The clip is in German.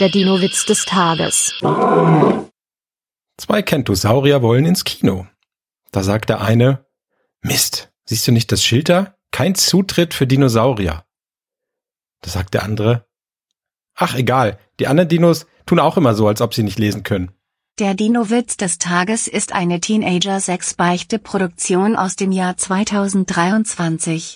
Der Dino-Witz des Tages. Zwei Kentosaurier wollen ins Kino. Da sagt der eine, Mist, siehst du nicht das Schild da? Kein Zutritt für Dinosaurier. Da sagt der andere, ach egal, die anderen Dinos tun auch immer so, als ob sie nicht lesen können. Der Dino-Witz des Tages ist eine Teenager-6-Beichte-Produktion aus dem Jahr 2023.